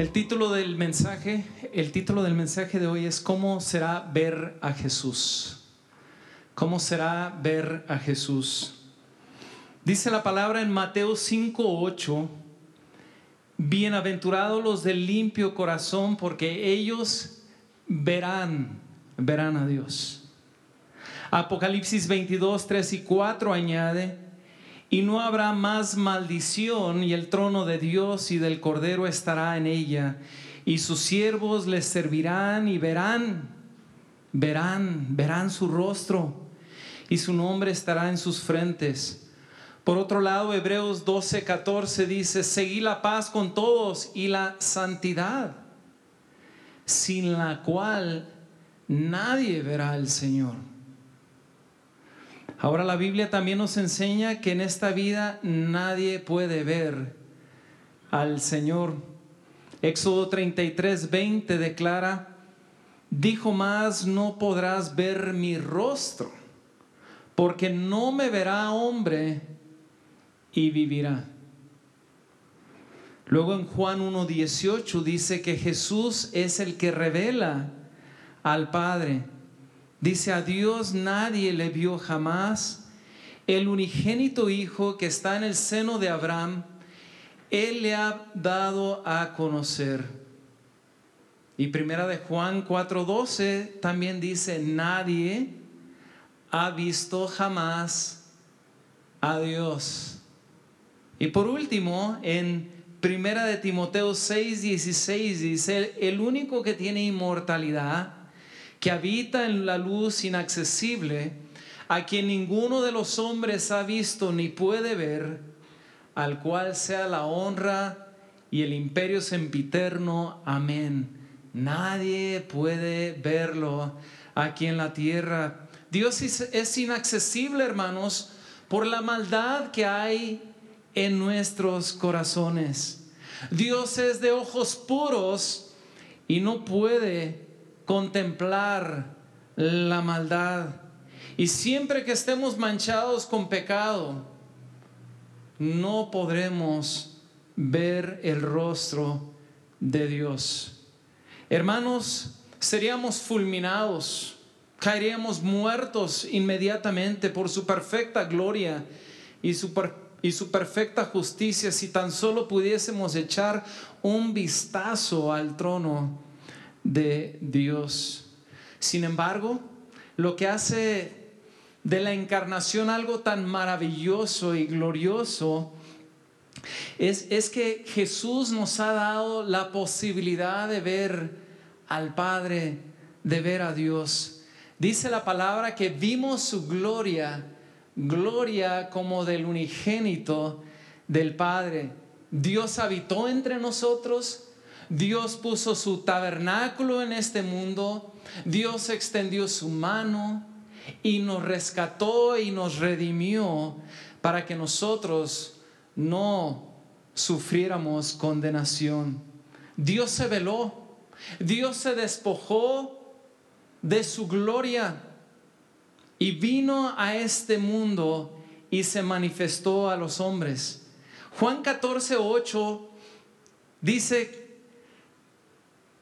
El título del mensaje, el título del mensaje de hoy es ¿Cómo será ver a Jesús? ¿Cómo será ver a Jesús? Dice la palabra en Mateo 5:8, bienaventurados los del limpio corazón, porque ellos verán, verán a Dios. Apocalipsis 22, 3 y 4 añade, y no habrá más maldición, y el trono de Dios y del Cordero estará en ella, y sus siervos les servirán y verán, verán, verán su rostro, y su nombre estará en sus frentes. Por otro lado, Hebreos 12, 14 dice, seguí la paz con todos y la santidad, sin la cual nadie verá al Señor. Ahora la Biblia también nos enseña que en esta vida nadie puede ver al Señor. Éxodo 33, 20 declara, dijo más, no podrás ver mi rostro, porque no me verá hombre y vivirá. Luego en Juan 1.18 dice que Jesús es el que revela al Padre. Dice, a Dios nadie le vio jamás. El unigénito Hijo que está en el seno de Abraham, Él le ha dado a conocer. Y primera de Juan 4:12 también dice, nadie ha visto jamás a Dios. Y por último, en primera de Timoteo 6:16 dice, el único que tiene inmortalidad, que habita en la luz inaccesible, a quien ninguno de los hombres ha visto ni puede ver, al cual sea la honra y el imperio sempiterno. Amén. Nadie puede verlo aquí en la tierra. Dios es inaccesible, hermanos, por la maldad que hay en nuestros corazones. Dios es de ojos puros y no puede contemplar la maldad. Y siempre que estemos manchados con pecado, no podremos ver el rostro de Dios. Hermanos, seríamos fulminados, caeríamos muertos inmediatamente por su perfecta gloria y su, y su perfecta justicia si tan solo pudiésemos echar un vistazo al trono de Dios. Sin embargo, lo que hace de la encarnación algo tan maravilloso y glorioso es, es, que Jesús nos ha dado la posibilidad de ver al Padre, de ver a Dios. Dice la palabra que vimos su gloria, gloria como del unigénito del Padre. Dios habitó entre nosotros, Dios puso su tabernáculo en este mundo, Dios extendió su mano y nos rescató y nos redimió para que nosotros no sufriéramos condenación. Dios se veló, Dios se despojó de su gloria y vino a este mundo y se manifestó a los hombres. Juan 14, 8 dice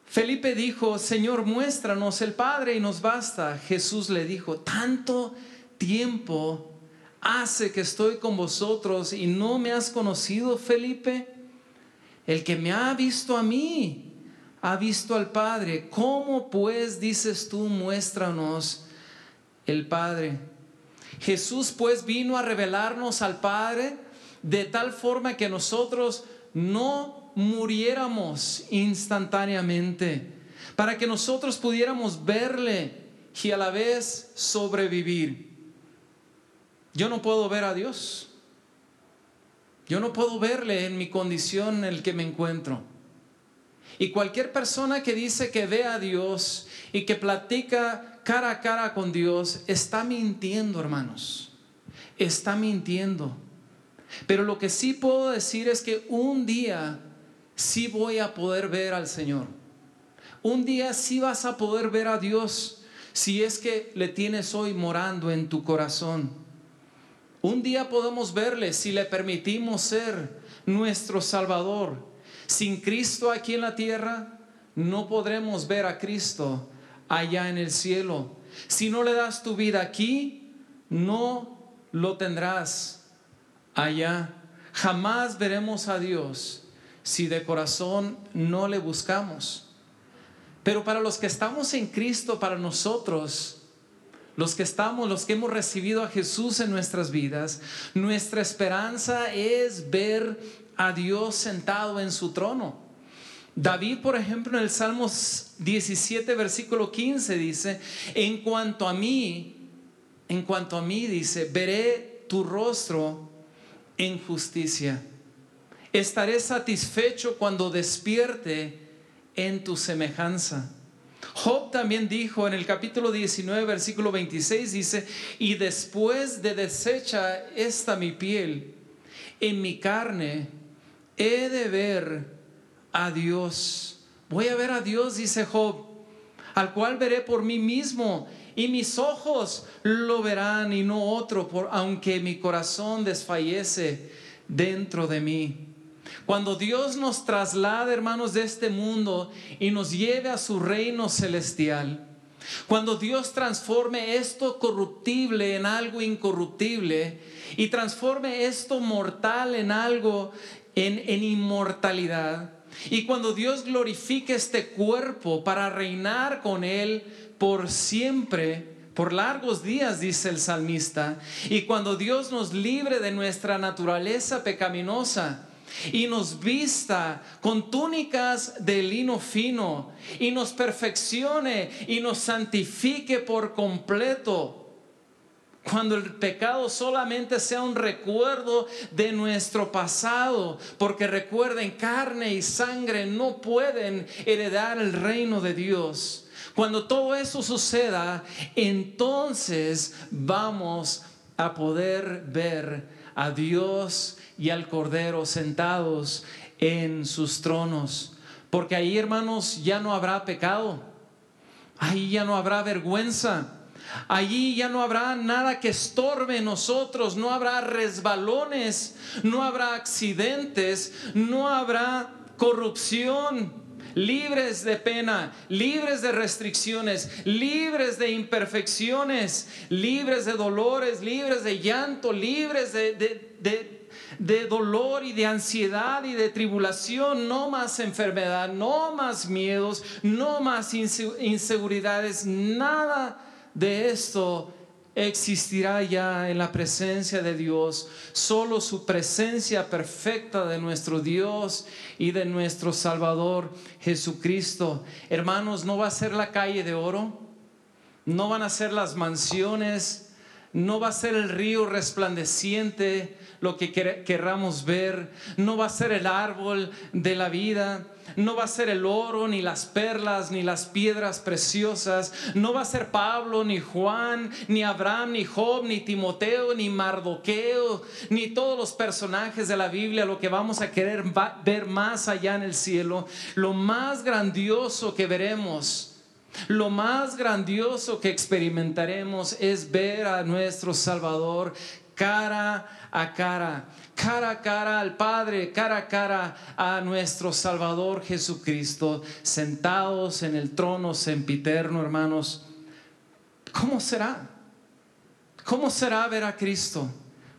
Felipe dijo, Señor, muéstranos el Padre y nos basta. Jesús le dijo, tanto tiempo hace que estoy con vosotros y no me has conocido, Felipe. El que me ha visto a mí, ha visto al Padre. ¿Cómo pues dices tú, muéstranos el Padre? Jesús pues vino a revelarnos al Padre de tal forma que nosotros no muriéramos instantáneamente, para que nosotros pudiéramos verle y a la vez sobrevivir. Yo no puedo ver a Dios. Yo no puedo verle en mi condición en la que me encuentro. Y cualquier persona que dice que ve a Dios y que platica cara a cara con Dios, está mintiendo, hermanos. Está mintiendo. Pero lo que sí puedo decir es que un día sí voy a poder ver al Señor. Un día sí vas a poder ver a Dios si es que le tienes hoy morando en tu corazón. Un día podemos verle si le permitimos ser nuestro Salvador, Sin Cristo aquí en la tierra, no podremos ver a Cristo allá en el cielo. Si no le das tu vida aquí, no lo tendrás allá. Jamás veremos a Dios si de corazón no le buscamos. Pero para los que estamos en Cristo, para nosotros, los que estamos, los que hemos recibido a Jesús en nuestras vidas, nuestra esperanza es ver a Dios sentado en su trono. David, por ejemplo, en el Salmos 17, versículo 15 dice, en cuanto a mí, en cuanto a mí dice, veré tu rostro en justicia. Estaré satisfecho cuando despierte en tu semejanza. Job también dijo en el capítulo 19, versículo 26, dice, y después de deshecha esta mi piel, en mi carne he de ver a Dios. Voy a ver a Dios, dice Job, al cual veré por mí mismo, y mis ojos lo verán y no otro, por, aunque mi corazón desfallece dentro de mí. Cuando Dios nos traslada, hermanos, de este mundo y nos lleve a su reino celestial, cuando Dios transforme esto corruptible en algo incorruptible y transforme esto mortal en algo en, en inmortalidad, y cuando Dios glorifique este cuerpo para reinar con Él por siempre, por largos días, dice el salmista, y cuando Dios nos libre de nuestra naturaleza pecaminosa, y nos vista con túnicas de lino fino y nos perfeccione y nos santifique por completo. Cuando el pecado solamente sea un recuerdo de nuestro pasado, porque recuerden, carne y sangre no pueden heredar el reino de Dios. Cuando todo eso suceda, entonces vamos a poder ver a Dios y al Cordero sentados en sus tronos. Porque ahí, hermanos, ya no habrá pecado. Ahí ya no habrá vergüenza. Allí ya no habrá nada que estorbe nosotros, no habrá resbalones, no habrá accidentes, no habrá corrupción, libres de pena, libres de restricciones, libres de imperfecciones, libres de dolores, libres de llanto, libres de, de de dolor y de ansiedad y de tribulación, no más enfermedad, no más miedos, no más inseguridades, nada de esto existirá ya en la presencia de Dios. Solo su presencia perfecta de nuestro Dios y de nuestro Salvador Jesucristo. Hermanos, no va a ser la calle de oro, no van a ser las mansiones, no va a ser el río resplandeciente, lo que querramos ver, no va a ser el árbol de la vida, no va a ser el oro, ni las perlas, ni las piedras preciosas, no va a ser Pablo, ni Juan, ni Abraham, ni Job, ni Timoteo, ni Mardoqueo, ni todos los personajes de la Biblia, lo que vamos a querer ver más allá en el cielo, lo más grandioso que veremos. Lo más grandioso que experimentaremos es ver a nuestro Salvador cara a cara, cara a cara al Padre, cara a cara a nuestro Salvador Jesucristo, sentados en el trono sempiterno, hermanos. ¿Cómo será? ¿Cómo será ver a Cristo?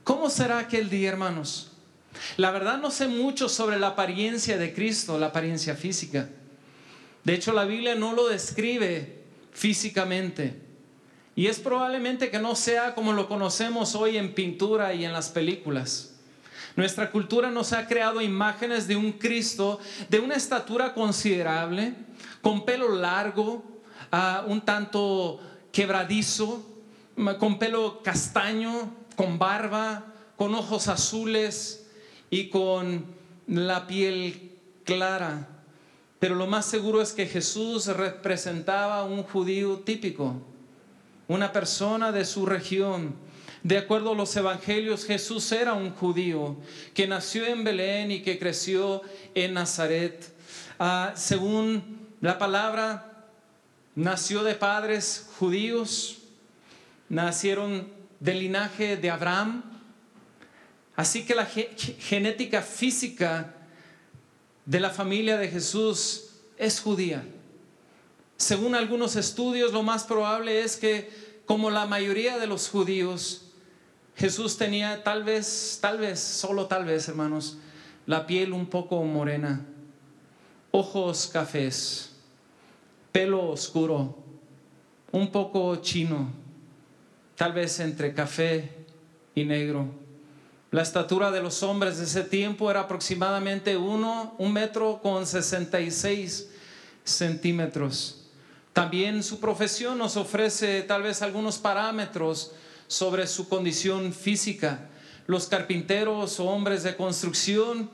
¿Cómo será aquel día, hermanos? La verdad no sé mucho sobre la apariencia de Cristo, la apariencia física. De hecho, la Biblia no lo describe físicamente. Y es probablemente que no sea como lo conocemos hoy en pintura y en las películas. Nuestra cultura nos ha creado imágenes de un Cristo de una estatura considerable, con pelo largo, ah, un tanto quebradizo, con pelo castaño, con barba, con ojos azules y con la piel clara. Pero lo más seguro es que Jesús representaba un judío típico una persona de su región. De acuerdo a los evangelios, Jesús era un judío que nació en Belén y que creció en Nazaret. Ah, según la palabra, nació de padres judíos, nacieron del linaje de Abraham. Así que la genética física de la familia de Jesús es judía. Según algunos estudios, lo más probable es que, como la mayoría de los judíos, Jesús tenía tal vez, tal vez, solo tal vez, hermanos, la piel un poco morena, ojos cafés, pelo oscuro, un poco chino, tal vez entre café y negro. La estatura de los hombres de ese tiempo era aproximadamente uno, un metro con 66 centímetros. También su profesión nos ofrece tal vez algunos parámetros sobre su condición física. Los carpinteros o hombres de construcción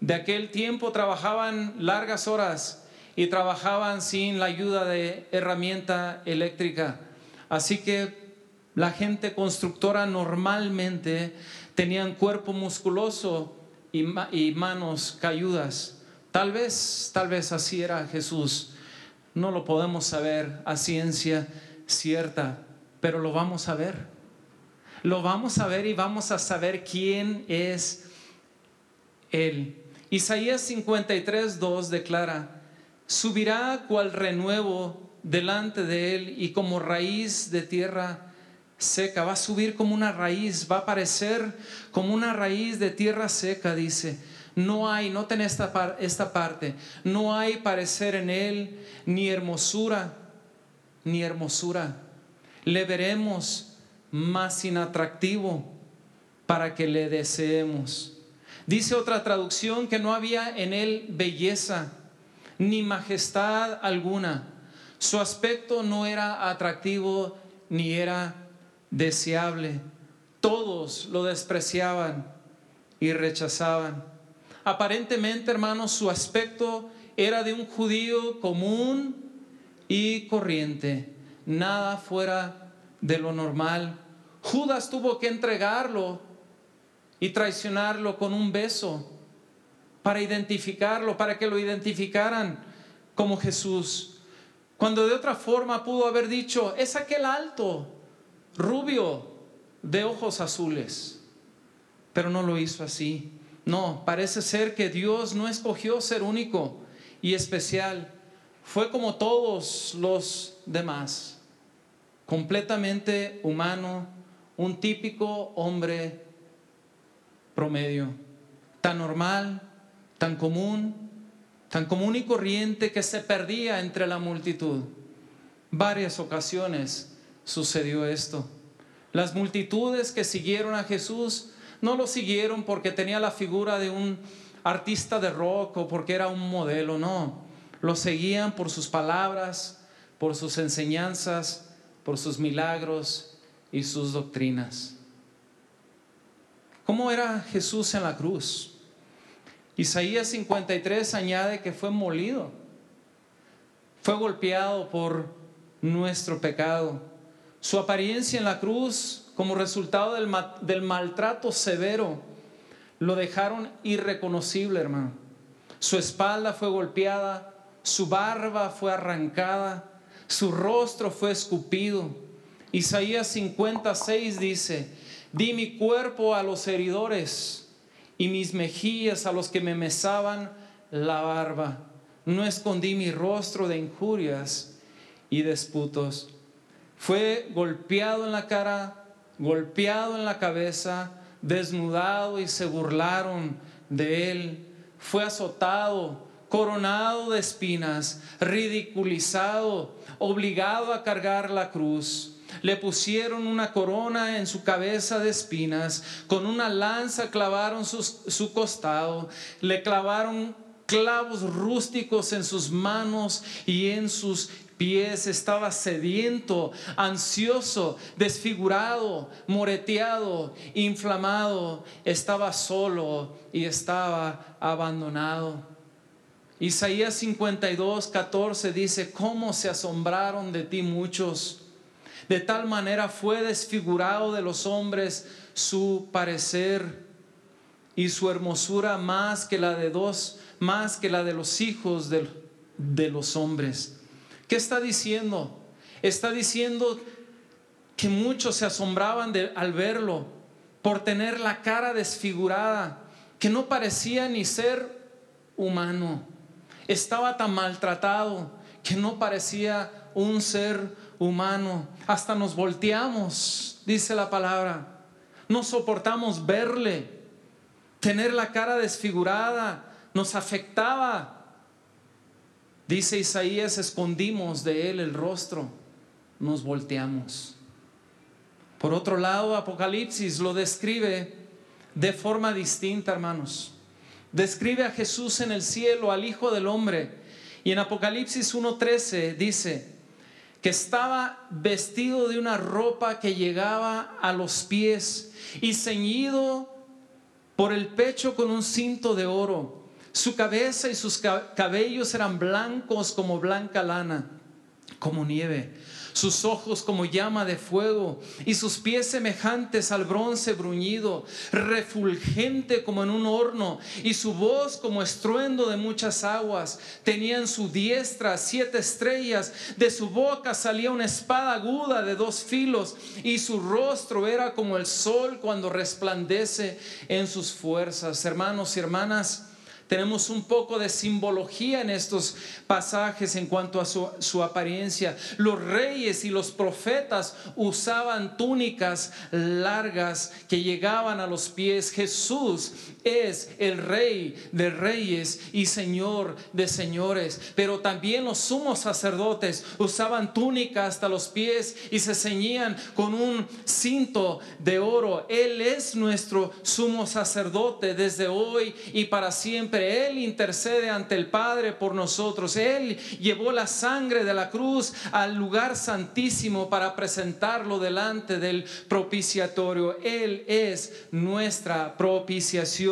de aquel tiempo trabajaban largas horas y trabajaban sin la ayuda de herramienta eléctrica. Así que la gente constructora normalmente tenían cuerpo musculoso y, y manos cayudas. Tal vez, tal vez así era Jesús. No lo podemos saber a ciencia cierta, pero lo vamos a ver. Lo vamos a ver y vamos a saber quién es Él. Isaías 53, 2 declara, subirá cual renuevo delante de Él y como raíz de tierra seca, va a subir como una raíz, va a aparecer como una raíz de tierra seca, dice. No hay, noten esta, esta parte, no hay parecer en Él ni hermosura, ni hermosura. Le veremos más inatractivo para que le deseemos. Dice otra traducción que no había en él belleza ni majestad alguna. Su aspecto no era atractivo ni era deseable. Todos lo despreciaban y rechazaban. Aparentemente, hermanos, su aspecto era de un judío común y corriente, nada fuera de lo normal. Judas tuvo que entregarlo y traicionarlo con un beso para identificarlo, para que lo identificaran como Jesús. Cuando de otra forma pudo haber dicho, es aquel alto, rubio, de ojos azules. Pero no lo hizo así. No, parece ser que Dios no escogió ser único y especial. Fue como todos los demás completamente humano, un típico hombre promedio, tan normal, tan común, tan común y corriente que se perdía entre la multitud. Varias ocasiones sucedió esto. Las multitudes que siguieron a Jesús no lo siguieron porque tenía la figura de un artista de rock o porque era un modelo, no. Lo seguían por sus palabras, por sus enseñanzas, por sus milagros y sus doctrinas. ¿Cómo era Jesús en la cruz? Isaías 53 añade que fue molido, fue golpeado por nuestro pecado. Su apariencia en la cruz como resultado del, maltrato severo lo dejaron irreconocible, hermano. Su espalda fue golpeada, su barba fue arrancada, su rostro fue escupido. Isaías 56 dice, di mi cuerpo a los heridores y mis mejillas a los que me mesaban la barba. No escondí mi rostro de injurias y disputos. Fue golpeado en la cara, golpeado en la cabeza, desnudado y se burlaron de él. Fue azotado, coronado de espinas, ridiculizado, obligado a cargar la cruz. Le pusieron una corona en su cabeza de espinas, con una lanza clavaron su, costado, le clavaron clavos rústicos en sus manos y en sus pies, estaba sediento, ansioso, desfigurado, moreteado, inflamado, estaba solo y estaba abandonado. Isaías 52, 14 dice, ¿cómo se asombraron de ti muchos? De tal manera fue desfigurado de los hombres su parecer y su hermosura más que la de dos, más que la de los hijos de, de los hombres. ¿Qué está diciendo? Está diciendo que muchos se asombraban al verlo por tener la cara desfigurada, que no parecía ni ser humano. Estaba tan maltratado que no parecía un ser humano. Hasta nos volteamos, dice la palabra. No soportamos verle. Tener la cara desfigurada nos afectaba. Dice Isaías, escondimos de él el rostro, nos volteamos. Por otro lado, Apocalipsis lo describe de forma distinta, hermanos. Describe a Jesús en el cielo, al Hijo del Hombre. Y en Apocalipsis 1.13 dice que estaba vestido de una ropa que llegaba a los pies y ceñido por el pecho con un cinto de oro. Su cabeza y sus cabellos eran blancos como blanca lana, como nieve sus ojos como llama de fuego y sus pies semejantes al bronce bruñido, refulgente como en un horno y su voz como estruendo de muchas aguas. Tenía en su diestra siete estrellas, de su boca salía una espada aguda de dos filos y su rostro era como el sol cuando resplandece en sus fuerzas. Hermanos y hermanas, tenemos un poco de simbología en estos pasajes en cuanto a su, apariencia. Los reyes y los profetas usaban túnicas largas que llegaban a los pies. Jesús es el rey de reyes y señor de señores. Pero también los sumos sacerdotes usaban túnica hasta los pies y se ceñían con un cinto de oro. Él es nuestro sumo sacerdote desde hoy y para siempre él intercede ante el Padre por nosotros. Él llevó la sangre de la cruz al lugar santísimo para presentarlo delante del propiciatorio. Él es nuestra propiciación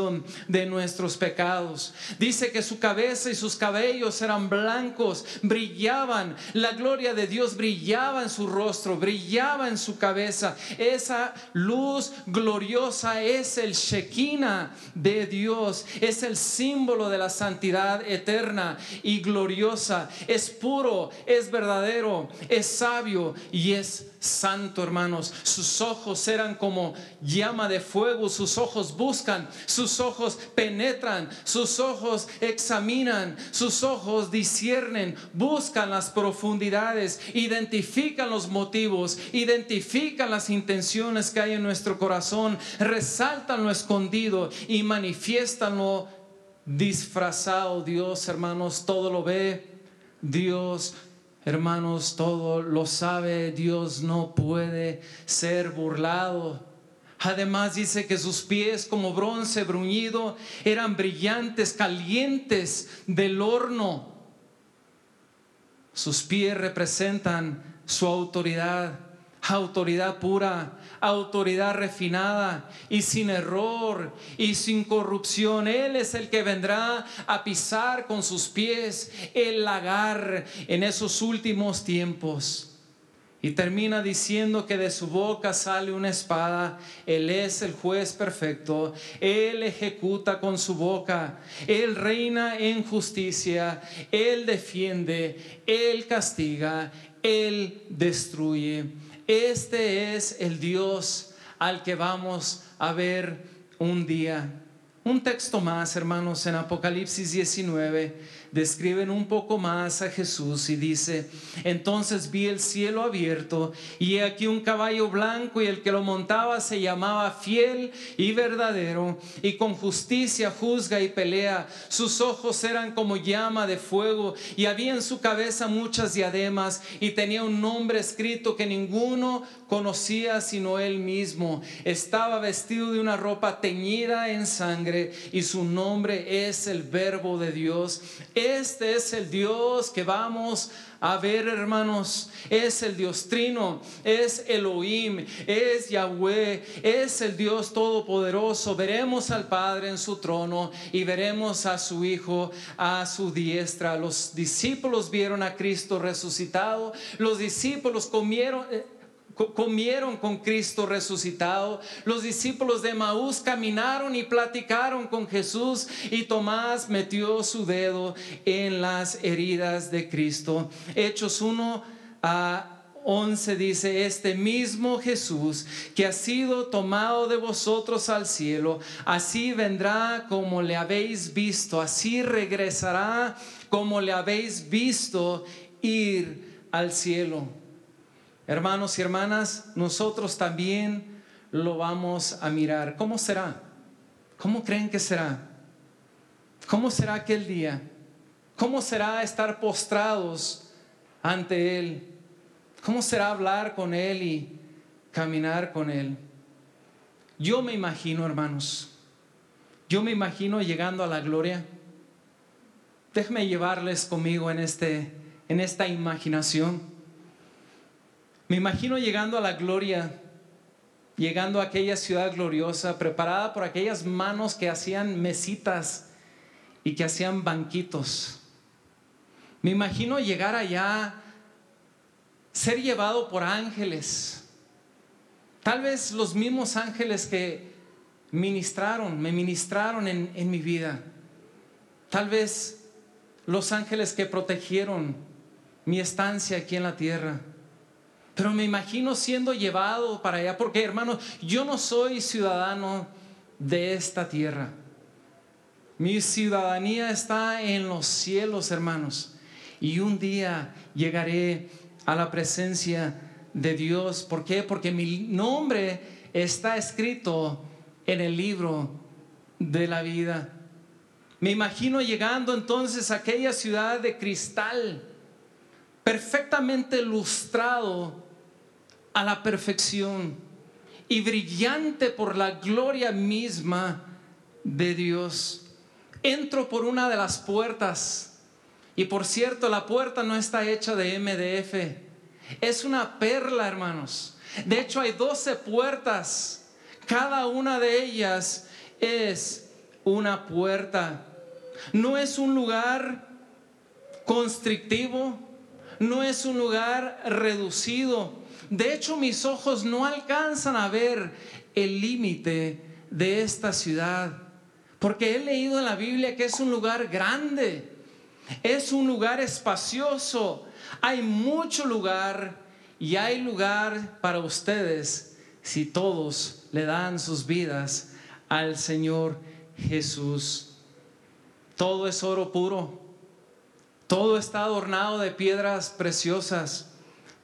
de nuestros pecados. Dice que su cabeza y sus cabellos eran blancos, brillaban. La gloria de Dios brillaba en su rostro, brillaba en su cabeza. Esa luz gloriosa es el Shekinah de Dios, es el símbolo de la santidad eterna y gloriosa. Es puro, es verdadero, es sabio y es santo, hermanos. Sus ojos eran como llama de fuego, sus ojos buscan, sus ojos penetran, sus ojos examinan, sus ojos disciernen, buscan las profundidades, identifican los motivos, identifican las intenciones que hay en nuestro corazón, resaltan lo escondido y manifiestan lo disfrazado. Dios, hermanos, todo lo ve. Dios, hermanos, todo lo sabe. Dios no puede ser burlado. Además dice que sus pies como bronce bruñido eran brillantes, calientes del horno. Sus pies representan su autoridad autoridad pura, autoridad refinada y sin error y sin corrupción. Él es el que vendrá a pisar con sus pies el lagar en esos últimos tiempos. Y termina diciendo que de su boca sale una espada. Él es el juez perfecto. Él ejecuta con su boca. Él reina en justicia. Él defiende. Él castiga. Él destruye. Este es el Dios al que vamos a ver un día. Un texto más, hermanos, en Apocalipsis 19 describen un poco más a Jesús y dice, entonces vi el cielo abierto y aquí un caballo blanco y el que lo montaba se llamaba fiel y verdadero y con justicia juzga y pelea. Sus ojos eran como llama de fuego y había en su cabeza muchas diademas y tenía un nombre escrito que ninguno conocía sino él mismo. Estaba vestido de una ropa teñida en sangre y su nombre es el verbo de Dios. Este es el Dios que vamos a ver, hermanos. Es el Dios trino, es Elohim, es Yahweh, es el Dios todopoderoso. Veremos al Padre en su trono y veremos a su Hijo a su diestra. Los discípulos vieron a Cristo resucitado. Los discípulos comieron... Comieron con Cristo resucitado. Los discípulos de Maús caminaron y platicaron con Jesús y Tomás metió su dedo en las heridas de Cristo. Hechos 1 a 11 dice, este mismo Jesús que ha sido tomado de vosotros al cielo, así vendrá como le habéis visto, así regresará como le habéis visto ir al cielo. Hermanos y hermanas, nosotros también lo vamos a mirar. ¿Cómo será? ¿Cómo creen que será? ¿Cómo será aquel día? ¿Cómo será estar postrados ante Él? ¿Cómo será hablar con Él y caminar con Él? Yo me imagino, hermanos, yo me imagino llegando a la gloria. Déjame llevarles conmigo en, este, en esta imaginación. Me imagino llegando a la gloria, llegando a aquella ciudad gloriosa, preparada por aquellas manos que hacían mesitas y que hacían banquitos. Me imagino llegar allá ser llevado por ángeles. Tal vez los mismos ángeles que ministraron, me ministraron en, mi vida. Tal vez los ángeles que protegieron mi estancia aquí en la tierra. Pero me imagino siendo llevado para allá, porque hermano, yo no soy ciudadano de esta tierra. Mi ciudadanía está en los cielos, hermanos. Y un día llegaré a la presencia de Dios. ¿Por qué? Porque mi nombre está escrito en el libro de la vida. Me imagino llegando entonces a aquella ciudad de cristal, perfectamente lustrado a la perfección y brillante por la gloria misma de Dios. Entro por una de las puertas y por cierto, la puerta no está hecha de MDF. Es una perla, hermanos. De hecho, hay 12 puertas. Cada una de ellas es una puerta. No es un lugar constrictivo. No es un lugar reducido. De hecho, mis ojos no alcanzan a ver el límite de esta ciudad. Porque he leído en la Biblia que es un lugar grande es un lugar espacioso. Hay mucho lugar y hay lugar para ustedes si todos le dan sus vidas al Señor Jesús. Todo es oro puro. Todo está adornado de piedras preciosas.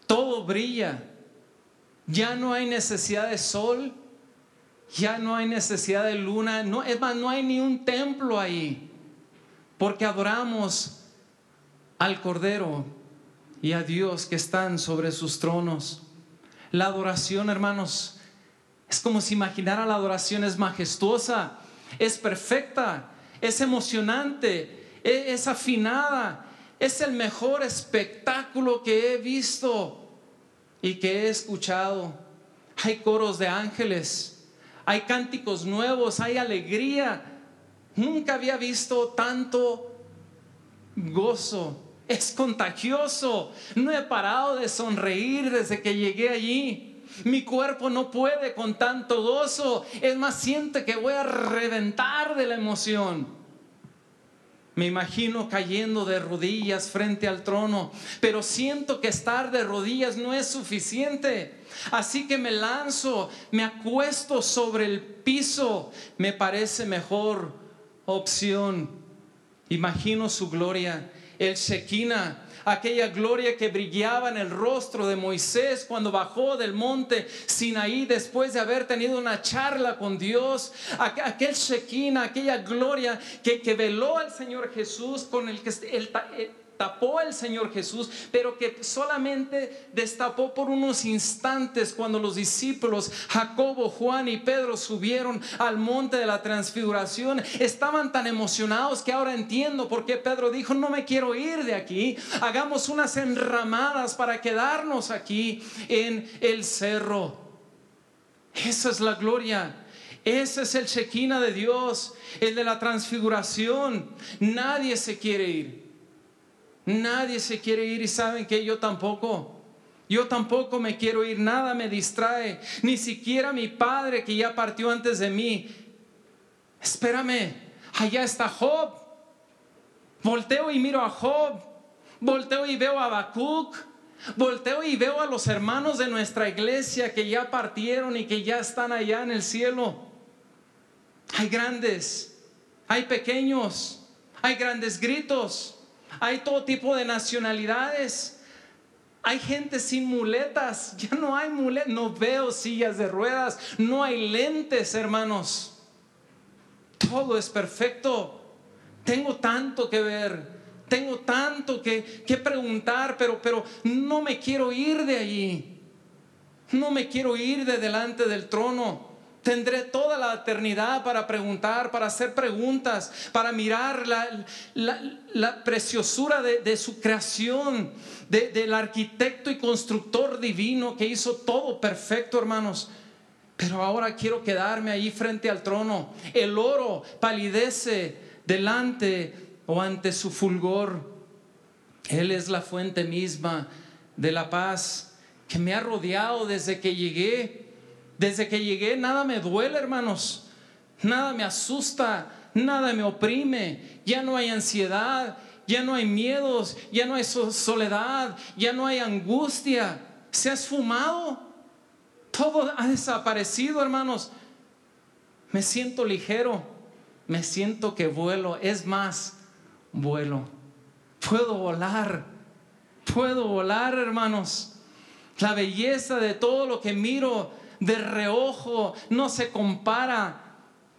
Todo brilla. Ya no hay necesidad de sol. Ya no hay necesidad de luna. No, es más, no hay ni un templo ahí porque adoramos al Cordero y a Dios que están sobre sus tronos. La adoración, hermanos, es como si imaginara la adoración es majestuosa, es perfecta, es emocionante, e-, es afinada, es el mejor espectáculo que he visto y que he escuchado. Hay coros de ángeles, hay cánticos nuevos, hay alegría, Nunca había visto tanto gozo. Es contagioso. No he parado de sonreír desde que llegué allí. Mi cuerpo no puede con tanto gozo. Es más, siente que voy a reventar de la emoción. Me imagino cayendo de rodillas frente al trono, pero siento que estar de rodillas no es suficiente. Así que me lanzo, me acuesto sobre el piso. Me parece mejor opción. Imagino su gloria, el Shekinah, aquella gloria que brillaba en el rostro de Moisés cuando bajó del monte Sinaí después de haber tenido una charla con Dios, aquel Shekinah, aquella gloria que, que veló al Señor Jesús con el que tapó el Señor Jesús, pero que solamente destapó por unos instantes cuando los discípulos, Jacobo, Juan y Pedro subieron al monte de la transfiguración. Estaban tan emocionados que ahora entiendo por qué Pedro dijo, no me quiero ir de aquí, hagamos unas enramadas para quedarnos aquí en el cerro. Esa es la gloria. Ese es el Shekinah de Dios, el de la transfiguración. Nadie se quiere ir. Nadie se quiere ir y saben que yo tampoco. Yo tampoco me quiero ir, nada me distrae, ni siquiera mi padre que ya partió antes de mí. Espérame, allá está Job. Volteo y miro a Job. Volteo y veo a Habacuc. Volteo y veo a los hermanos de nuestra iglesia que ya partieron y que ya están allá en el cielo. Hay grandes, hay pequeños, hay grandes gritos, hay todo tipo de nacionalidades. Hay gente sin muletas, ya no hay muletas, no veo sillas de ruedas, no hay lentes, hermanos. Todo es perfecto. Tengo tanto que ver, tengo tanto que, preguntar, pero, pero no me quiero ir de allí. No me quiero ir de delante del trono. Tendré toda la eternidad para preguntar, para hacer preguntas, para mirar la, preciosura de, su creación, del arquitecto y constructor divino que hizo todo perfecto, hermanos. Pero ahora quiero quedarme allí frente al trono. El oro palidece delante o ante su fulgor. Él es la fuente misma de la paz que me ha rodeado desde que llegué. Desde que llegué nada me duele, hermanos. Nada me asusta, nada me oprime. Ya no hay ansiedad, ya no hay miedos, ya no hay soledad, ya no hay angustia. Se ha esfumado. Todo ha desaparecido, hermanos. Me siento ligero, me siento que vuelo. Es más, vuelo. Puedo volar. Puedo volar, hermanos. La belleza de todo lo que miro de reojo no se compara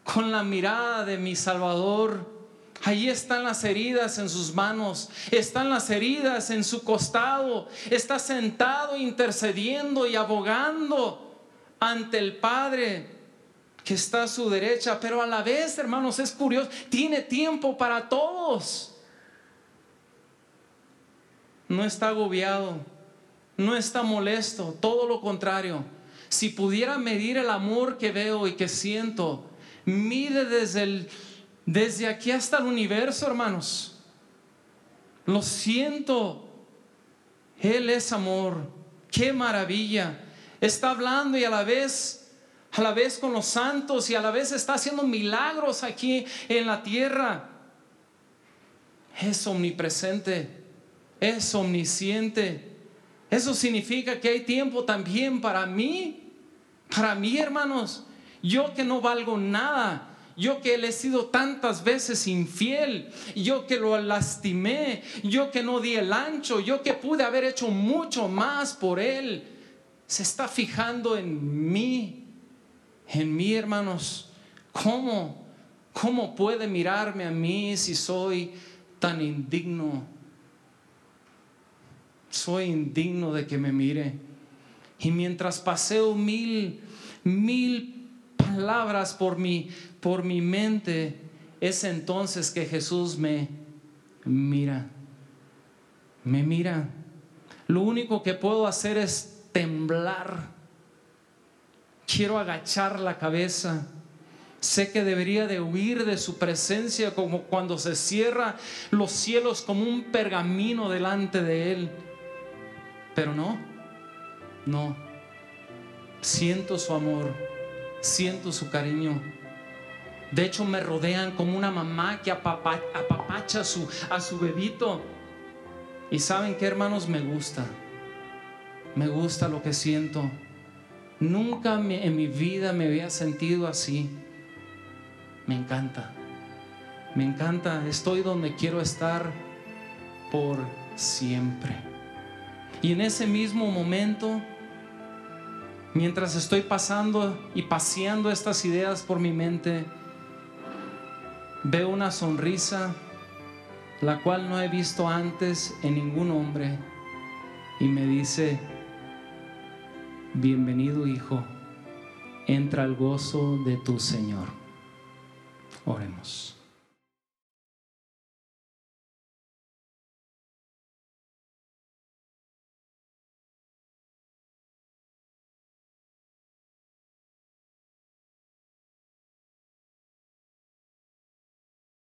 con la mirada de mi Salvador. Allí están las heridas en sus manos, están las heridas en su costado, está sentado intercediendo y abogando ante el Padre que está a su derecha, pero a la vez, hermanos, es curioso, tiene tiempo para todos. No está agobiado, no está molesto, todo lo contrario. Si pudiera medir el amor que veo y que siento, mide desde, el, desde aquí hasta el universo, hermanos. Lo siento. Él es amor. Qué maravilla. Está hablando y a la vez a la vez con los santos y a la vez está haciendo milagros aquí en la tierra. Es omnipresente, es omnisciente. Eso significa que hay tiempo también para mí, para mí hermanos. Yo que no valgo nada, yo que le he sido tantas veces infiel, yo que lo lastimé, yo que no di el ancho, yo que pude haber hecho mucho más por él, se está fijando en mí en mí, hermanos. ¿Cómo? ¿Cómo puede mirarme a mí si soy tan indigno? Soy indigno de que me mire. Y mientras paseo mil, mil palabras por mi, por mi mente, es entonces que Jesús me mira. Me mira. Lo único que puedo hacer es temblar quiero agachar la cabeza. Sé que debería de huir de su presencia como cuando se cierra los cielos como un pergamino delante de Él. Pero no, no. Siento su amor, siento su cariño. De hecho, me rodean como una mamá que apapacha a su, a su bebito. Y saben que hermanos, me gusta. Me gusta lo que siento. Nunca en mi vida me había sentido así. Me encanta. Me encanta. Estoy donde quiero estar por siempre. Y en ese mismo momento, mientras estoy pasando y paseando estas ideas por mi mente, veo una sonrisa, la cual no he visto antes en ningún hombre, y me dice, Bienvenido hijo, entra al gozo de tu Señor. Oremos.